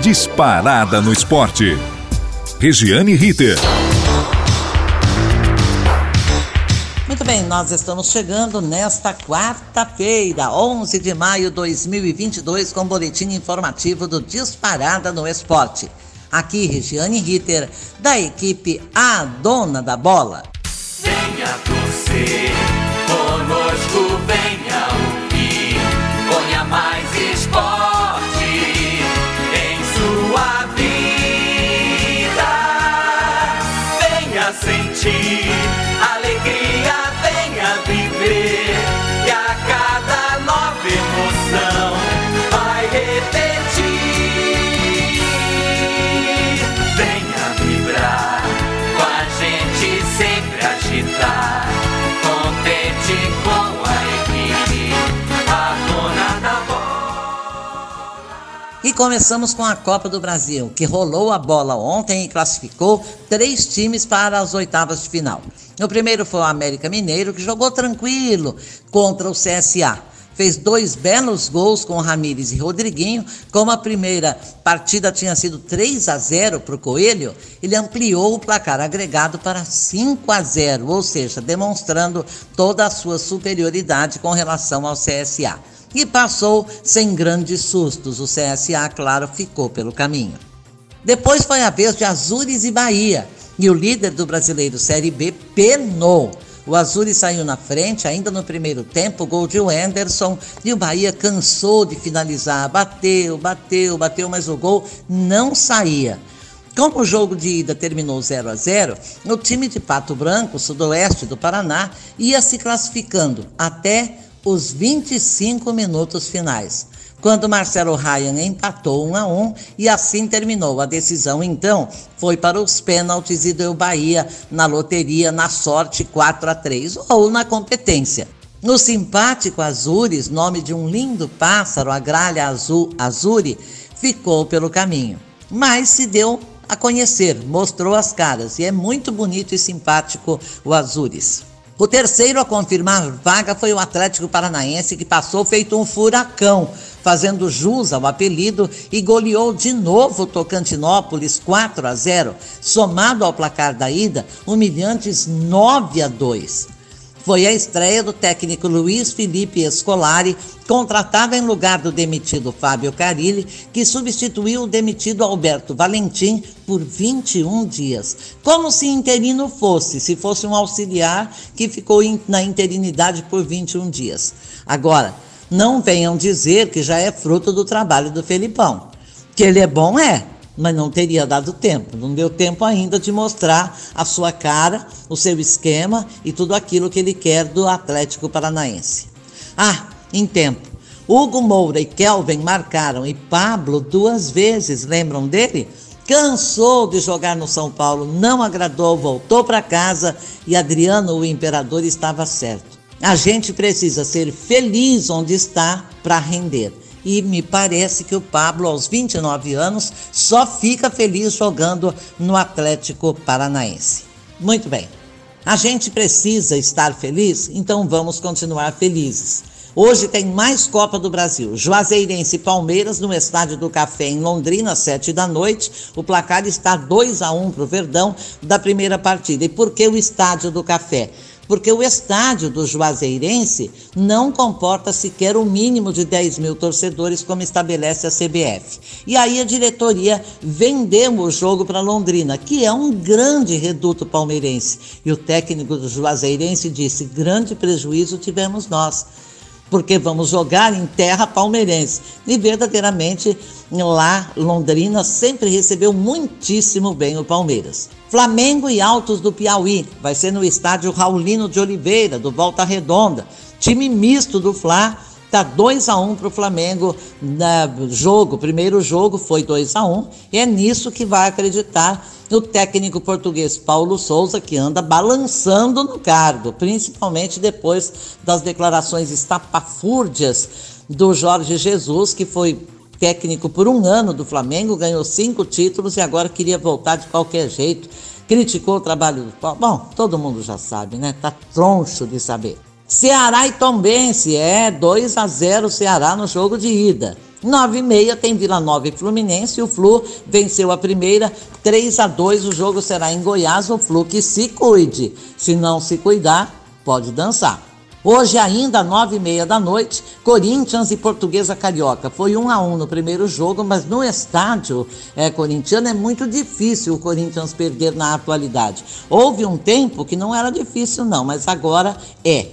Disparada no esporte. Regiane Ritter. Muito bem, nós estamos chegando nesta quarta-feira, 11 de maio de 2022, com o boletim informativo do Disparada no Esporte. Aqui, Regiane Ritter, da equipe A Dona da Bola. Venha torcer, tea. Começamos com a Copa do Brasil, que rolou a bola ontem e classificou três times para as oitavas de final. O primeiro foi o América Mineiro, que jogou tranquilo contra o CSA. Fez dois belos gols com Ramires e Rodriguinho. Como a primeira partida tinha sido 3 a 0 para o Coelho, ele ampliou o placar agregado para 5 a 0, ou seja, demonstrando toda a sua superioridade com relação ao CSA e passou sem grandes sustos. O CSA, claro, ficou pelo caminho. Depois foi a vez de Azures e Bahia, e o líder do brasileiro Série B penou. O Azures saiu na frente ainda no primeiro tempo, gol de Wenderson, e o Bahia cansou de finalizar. Bateu, bateu, bateu, mas o gol não saía. Como o jogo de ida terminou 0 a 0, o time de Pato Branco, sudoeste do Paraná, ia se classificando até os 25 minutos finais, quando Marcelo Ryan empatou 1 a 1 e assim terminou. A decisão então foi para os pênaltis e deu Bahia na loteria na sorte 4 a 3 ou na competência. No simpático Azures, nome de um lindo pássaro, a gralha azul Azuri, ficou pelo caminho, mas se deu a conhecer, mostrou as caras e é muito bonito e simpático o Azures. O terceiro a confirmar vaga foi o Atlético Paranaense, que passou feito um furacão, fazendo jus ao apelido e goleou de novo o Tocantinópolis 4 a 0, somado ao placar da ida, humilhantes 9 a 2. Foi a estreia do técnico Luiz Felipe Escolari, contratado em lugar do demitido Fábio Carilli, que substituiu o demitido Alberto Valentim por 21 dias. Como se interino fosse, se fosse um auxiliar que ficou na interinidade por 21 dias. Agora, não venham dizer que já é fruto do trabalho do Felipão. Que ele é bom, é, mas não teria dado tempo, não deu tempo ainda de mostrar a sua cara, o seu esquema e tudo aquilo que ele quer do Atlético Paranaense. Ah, em tempo. Hugo Moura e Kelvin marcaram e Pablo duas vezes, lembram dele? Cansou de jogar no São Paulo, não agradou, voltou para casa e Adriano, o imperador, estava certo. A gente precisa ser feliz onde está para render e me parece que o Pablo, aos 29 anos, só fica feliz jogando no Atlético Paranaense. Muito bem. A gente precisa estar feliz, então vamos continuar felizes. Hoje tem mais Copa do Brasil. Juazeirense e Palmeiras no Estádio do Café em Londrina, às sete da noite. O placar está 2 a 1 para o Verdão da primeira partida. E por que o Estádio do Café? Porque o estádio do Juazeirense não comporta sequer o mínimo de 10 mil torcedores, como estabelece a CBF. E aí a diretoria vendeu o jogo para Londrina, que é um grande reduto palmeirense. E o técnico do Juazeirense disse: grande prejuízo tivemos nós porque vamos jogar em terra palmeirense. E verdadeiramente lá, Londrina sempre recebeu muitíssimo bem o Palmeiras. Flamengo e Altos do Piauí, vai ser no estádio Raulino de Oliveira, do Volta Redonda. Time misto do Fla, tá 2 a 1 um para o Flamengo na jogo. Primeiro jogo foi 2 a 1 um, e é nisso que vai acreditar o técnico português Paulo Souza, que anda balançando no cargo, principalmente depois das declarações estapafúrdias do Jorge Jesus, que foi técnico por um ano do Flamengo, ganhou cinco títulos e agora queria voltar de qualquer jeito. Criticou o trabalho do Paulo. Bom, todo mundo já sabe, né? Tá troncho de saber. Ceará e Tombense, é 2 a 0 Ceará no jogo de ida. 9 e meia tem Vila Nova e Fluminense. O Flu venceu a primeira 3 a 2. O jogo será em Goiás. O Flu que se cuide. Se não se cuidar, pode dançar. Hoje, ainda nove e meia da noite, Corinthians e Portuguesa Carioca. Foi um a um no primeiro jogo, mas no estádio é, corintiano é muito difícil o Corinthians perder na atualidade. Houve um tempo que não era difícil, não, mas agora é.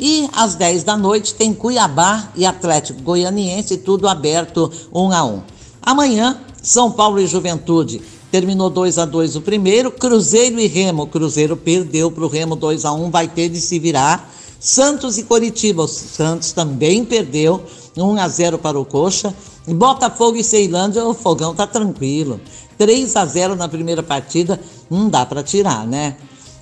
E às 10 da noite tem Cuiabá e Atlético Goianiense, tudo aberto um a um. Amanhã, São Paulo e Juventude. Terminou 2 a 2 o primeiro, Cruzeiro e Remo. Cruzeiro perdeu para o Remo 2 a 1 vai ter de se virar. Santos e Coritiba. O Santos também perdeu 1 a 0 para o Coxa. Botafogo e Ceilândia, o fogão tá tranquilo. 3 a 0 na primeira partida, não dá para tirar, né?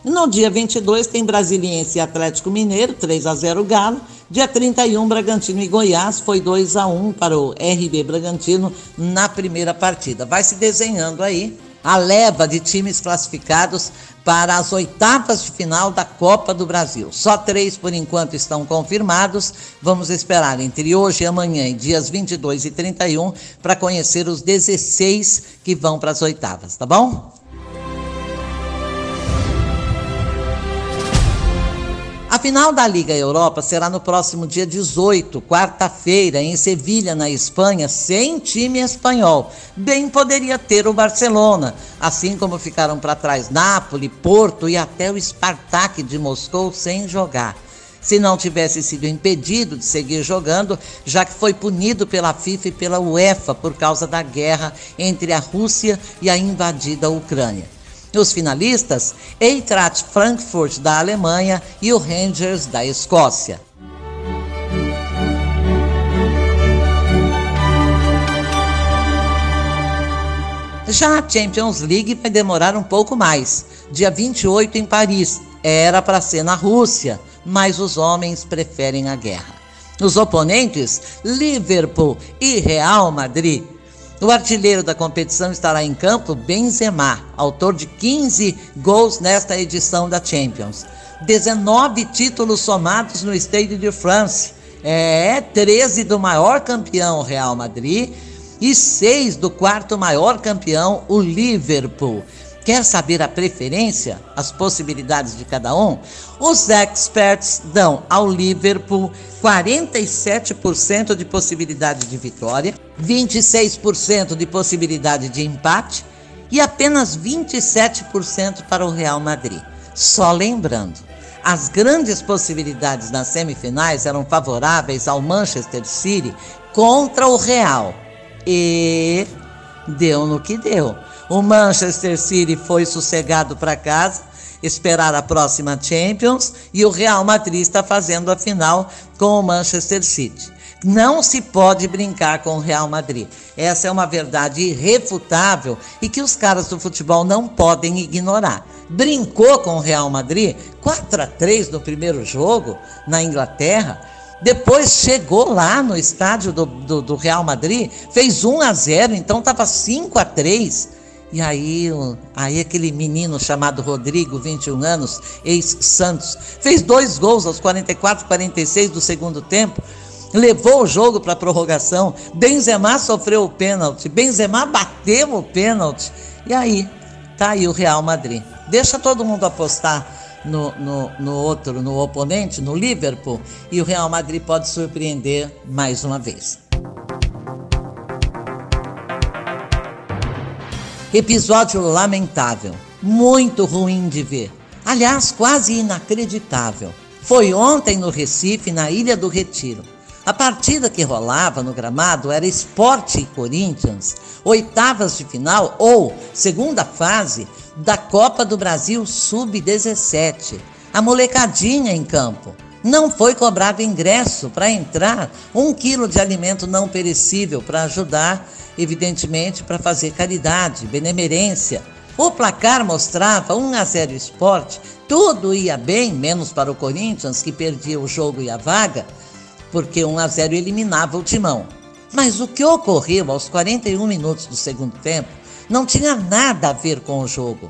No dia 22 tem Brasiliense e Atlético Mineiro, 3 a 0 Galo. Dia 31, Bragantino e Goiás, foi 2 a 1 para o RB Bragantino na primeira partida. Vai se desenhando aí a leva de times classificados para as oitavas de final da Copa do Brasil. Só três por enquanto estão confirmados. Vamos esperar entre hoje e amanhã, dias 22 e 31, para conhecer os 16 que vão para as oitavas, tá bom? Final da Liga Europa será no próximo dia 18, quarta-feira, em Sevilha, na Espanha, sem time espanhol. Bem poderia ter o Barcelona, assim como ficaram para trás Nápoles, Porto e até o Spartak de Moscou sem jogar. Se não tivesse sido impedido de seguir jogando, já que foi punido pela FIFA e pela UEFA por causa da guerra entre a Rússia e a invadida Ucrânia. Os finalistas, Eintracht Frankfurt da Alemanha e o Rangers da Escócia. Já a Champions League vai demorar um pouco mais. Dia 28 em Paris. Era para ser na Rússia, mas os homens preferem a guerra. Os oponentes, Liverpool e Real Madrid, o artilheiro da competição estará em campo Benzema, autor de 15 gols nesta edição da Champions. 19 títulos somados no Stade de France. É 13 do maior campeão Real Madrid e 6 do quarto maior campeão, o Liverpool. Quer saber a preferência, as possibilidades de cada um? Os experts dão ao Liverpool 47% de possibilidade de vitória, 26% de possibilidade de empate e apenas 27% para o Real Madrid. Só lembrando, as grandes possibilidades nas semifinais eram favoráveis ao Manchester City contra o Real. E deu no que deu. O Manchester City foi sossegado para casa, esperar a próxima Champions e o Real Madrid está fazendo a final com o Manchester City. Não se pode brincar com o Real Madrid. Essa é uma verdade irrefutável e que os caras do futebol não podem ignorar. Brincou com o Real Madrid 4 a 3 no primeiro jogo na Inglaterra. Depois chegou lá no estádio do, do, do Real Madrid, fez 1 a 0, então estava 5 a 3 e aí, aí aquele menino chamado Rodrigo, 21 anos, ex-Santos, fez dois gols aos 44 e 46 do segundo tempo, levou o jogo para a prorrogação. Benzema sofreu o pênalti, Benzema bateu o pênalti. E aí, tá aí o Real Madrid. Deixa todo mundo apostar no, no, no outro, no oponente, no Liverpool, e o Real Madrid pode surpreender mais uma vez. Episódio lamentável, muito ruim de ver. Aliás, quase inacreditável. Foi ontem no Recife, na Ilha do Retiro. A partida que rolava no gramado era Esporte e Corinthians, oitavas de final ou segunda fase da Copa do Brasil Sub-17. A molecadinha em campo. Não foi cobrado ingresso para entrar um quilo de alimento não perecível para ajudar evidentemente para fazer caridade, benemerência. O placar mostrava 1 a 0 esporte, tudo ia bem, menos para o Corinthians, que perdia o jogo e a vaga, porque 1 a 0 eliminava o timão. Mas o que ocorreu aos 41 minutos do segundo tempo não tinha nada a ver com o jogo.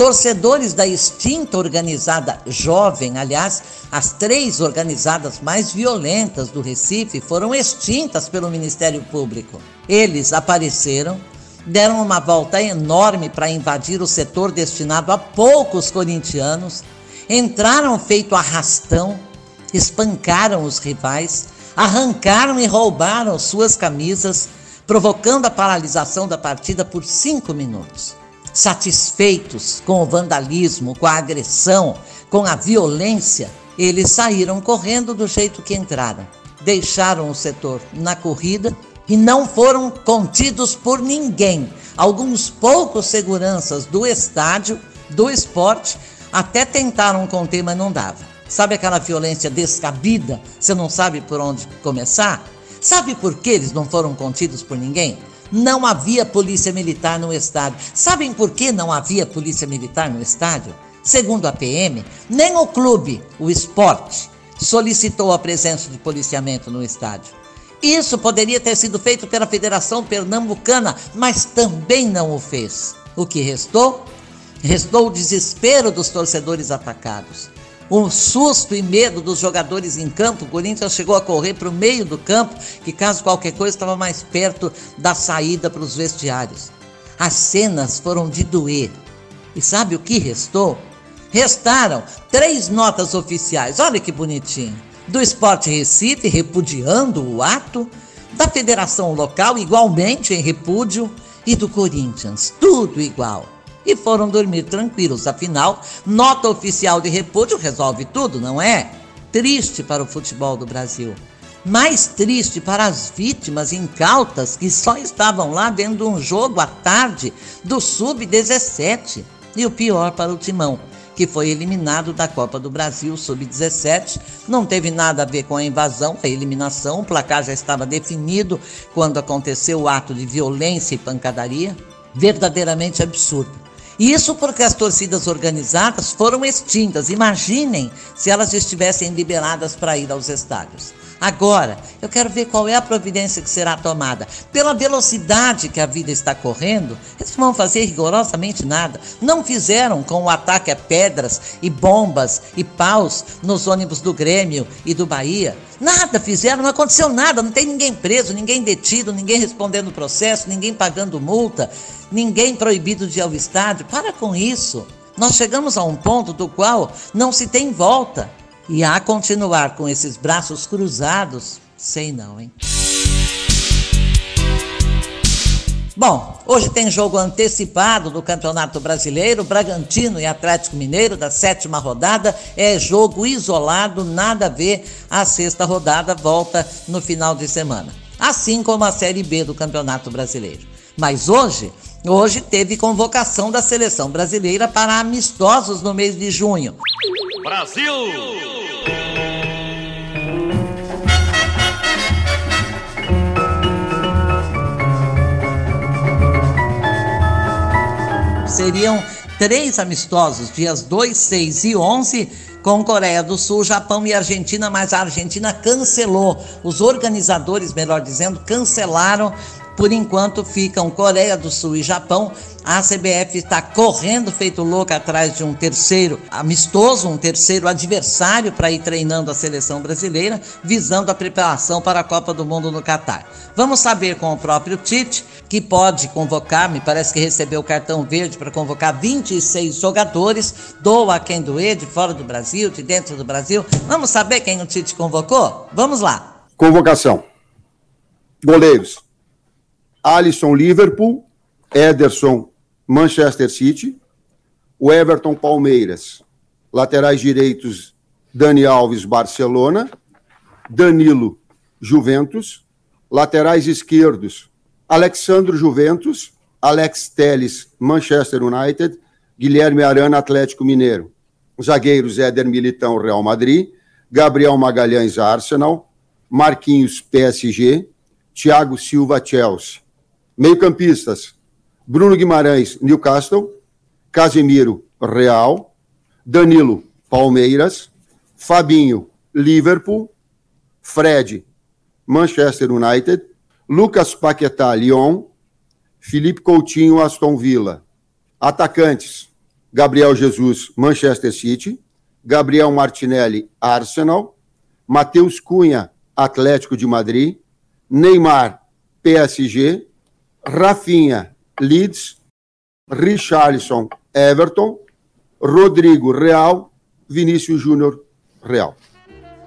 Torcedores da extinta organizada Jovem, aliás, as três organizadas mais violentas do Recife foram extintas pelo Ministério Público. Eles apareceram, deram uma volta enorme para invadir o setor destinado a poucos corintianos, entraram feito arrastão, espancaram os rivais, arrancaram e roubaram suas camisas, provocando a paralisação da partida por cinco minutos. Satisfeitos com o vandalismo, com a agressão, com a violência, eles saíram correndo do jeito que entraram. Deixaram o setor na corrida e não foram contidos por ninguém. Alguns poucos seguranças do estádio, do esporte, até tentaram conter, mas não dava. Sabe aquela violência descabida? Você não sabe por onde começar? Sabe por que eles não foram contidos por ninguém? Não havia polícia militar no estádio. Sabem por que não havia polícia militar no estádio? Segundo a PM, nem o clube, o esporte, solicitou a presença de policiamento no estádio. Isso poderia ter sido feito pela Federação Pernambucana, mas também não o fez. O que restou? Restou o desespero dos torcedores atacados um susto e medo dos jogadores em campo. O Corinthians chegou a correr para o meio do campo, que caso qualquer coisa estava mais perto da saída para os vestiários. As cenas foram de doer. E sabe o que restou? Restaram três notas oficiais. Olha que bonitinho. Do Esporte Recife, repudiando o ato, da Federação Local, igualmente em repúdio, e do Corinthians, tudo igual e foram dormir tranquilos. Afinal, nota oficial de repúdio resolve tudo, não é? Triste para o futebol do Brasil. Mais triste para as vítimas incautas que só estavam lá vendo um jogo à tarde do Sub-17. E o pior para o Timão, que foi eliminado da Copa do Brasil Sub-17. Não teve nada a ver com a invasão, a eliminação. O placar já estava definido quando aconteceu o ato de violência e pancadaria. Verdadeiramente absurdo. Isso porque as torcidas organizadas foram extintas. Imaginem se elas estivessem liberadas para ir aos estádios. Agora, eu quero ver qual é a providência que será tomada. Pela velocidade que a vida está correndo, eles não vão fazer rigorosamente nada. Não fizeram com o ataque a pedras e bombas e paus nos ônibus do Grêmio e do Bahia. Nada fizeram, não aconteceu nada. Não tem ninguém preso, ninguém detido, ninguém respondendo processo, ninguém pagando multa, ninguém proibido de ir ao estádio. Para com isso. Nós chegamos a um ponto do qual não se tem volta. E a continuar com esses braços cruzados, sei não, hein? Bom, hoje tem jogo antecipado do Campeonato Brasileiro, Bragantino e Atlético Mineiro, da sétima rodada. É jogo isolado, nada a ver. A sexta rodada volta no final de semana. Assim como a Série B do Campeonato Brasileiro. Mas hoje, hoje teve convocação da seleção brasileira para amistosos no mês de junho. Brasil! Seriam três amistosos, dias 2, 6 e 11, com Coreia do Sul, Japão e Argentina, mas a Argentina cancelou. Os organizadores, melhor dizendo, cancelaram por enquanto ficam Coreia do Sul e Japão. A CBF está correndo feito louca atrás de um terceiro amistoso, um terceiro adversário para ir treinando a seleção brasileira, visando a preparação para a Copa do Mundo no Catar. Vamos saber com o próprio Tite, que pode convocar, me parece que recebeu o cartão verde para convocar 26 jogadores, doa quem doer, de fora do Brasil, de dentro do Brasil. Vamos saber quem o Tite convocou? Vamos lá. Convocação. Goleiros. Alisson Liverpool, Ederson Manchester City, o Everton Palmeiras, laterais direitos Dani Alves Barcelona, Danilo Juventus, laterais esquerdos Alexandro Juventus, Alex Teles Manchester United, Guilherme Arana Atlético Mineiro, zagueiros Éder Militão Real Madrid, Gabriel Magalhães Arsenal, Marquinhos PSG, Thiago Silva Chelsea. Meio-campistas: Bruno Guimarães, Newcastle, Casemiro, Real, Danilo, Palmeiras, Fabinho, Liverpool, Fred, Manchester United, Lucas Paquetá, Lyon, Felipe Coutinho, Aston Villa. Atacantes: Gabriel Jesus, Manchester City, Gabriel Martinelli, Arsenal, Matheus Cunha, Atlético de Madrid, Neymar, PSG, Rafinha, Leeds, Richarlison, Everton, Rodrigo, Real, Vinícius Júnior, Real.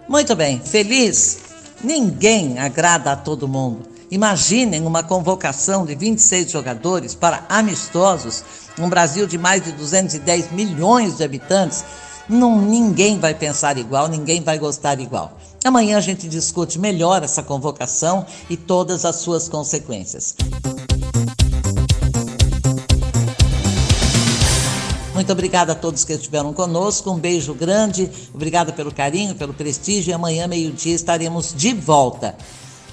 Muito bem, feliz. Ninguém agrada a todo mundo. Imaginem uma convocação de 26 jogadores para amistosos, um Brasil de mais de 210 milhões de habitantes. Não, ninguém vai pensar igual, ninguém vai gostar igual. Amanhã a gente discute melhor essa convocação e todas as suas consequências. Muito obrigada a todos que estiveram conosco. Um beijo grande. Obrigada pelo carinho, pelo prestígio. E amanhã, meio-dia, estaremos de volta.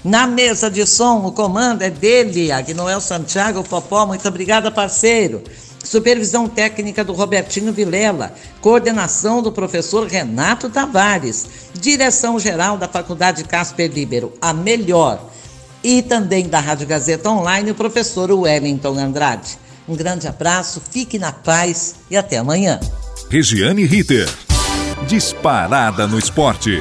Na mesa de som, o comando é dele, Agnoel Santiago Popó. Muito obrigada, parceiro. Supervisão técnica do Robertinho Vilela. Coordenação do professor Renato Tavares. Direção geral da Faculdade Casper Libero, a melhor. E também da Rádio Gazeta Online, o professor Wellington Andrade. Um grande abraço, fique na paz e até amanhã. Regiane Ritter. Disparada no esporte.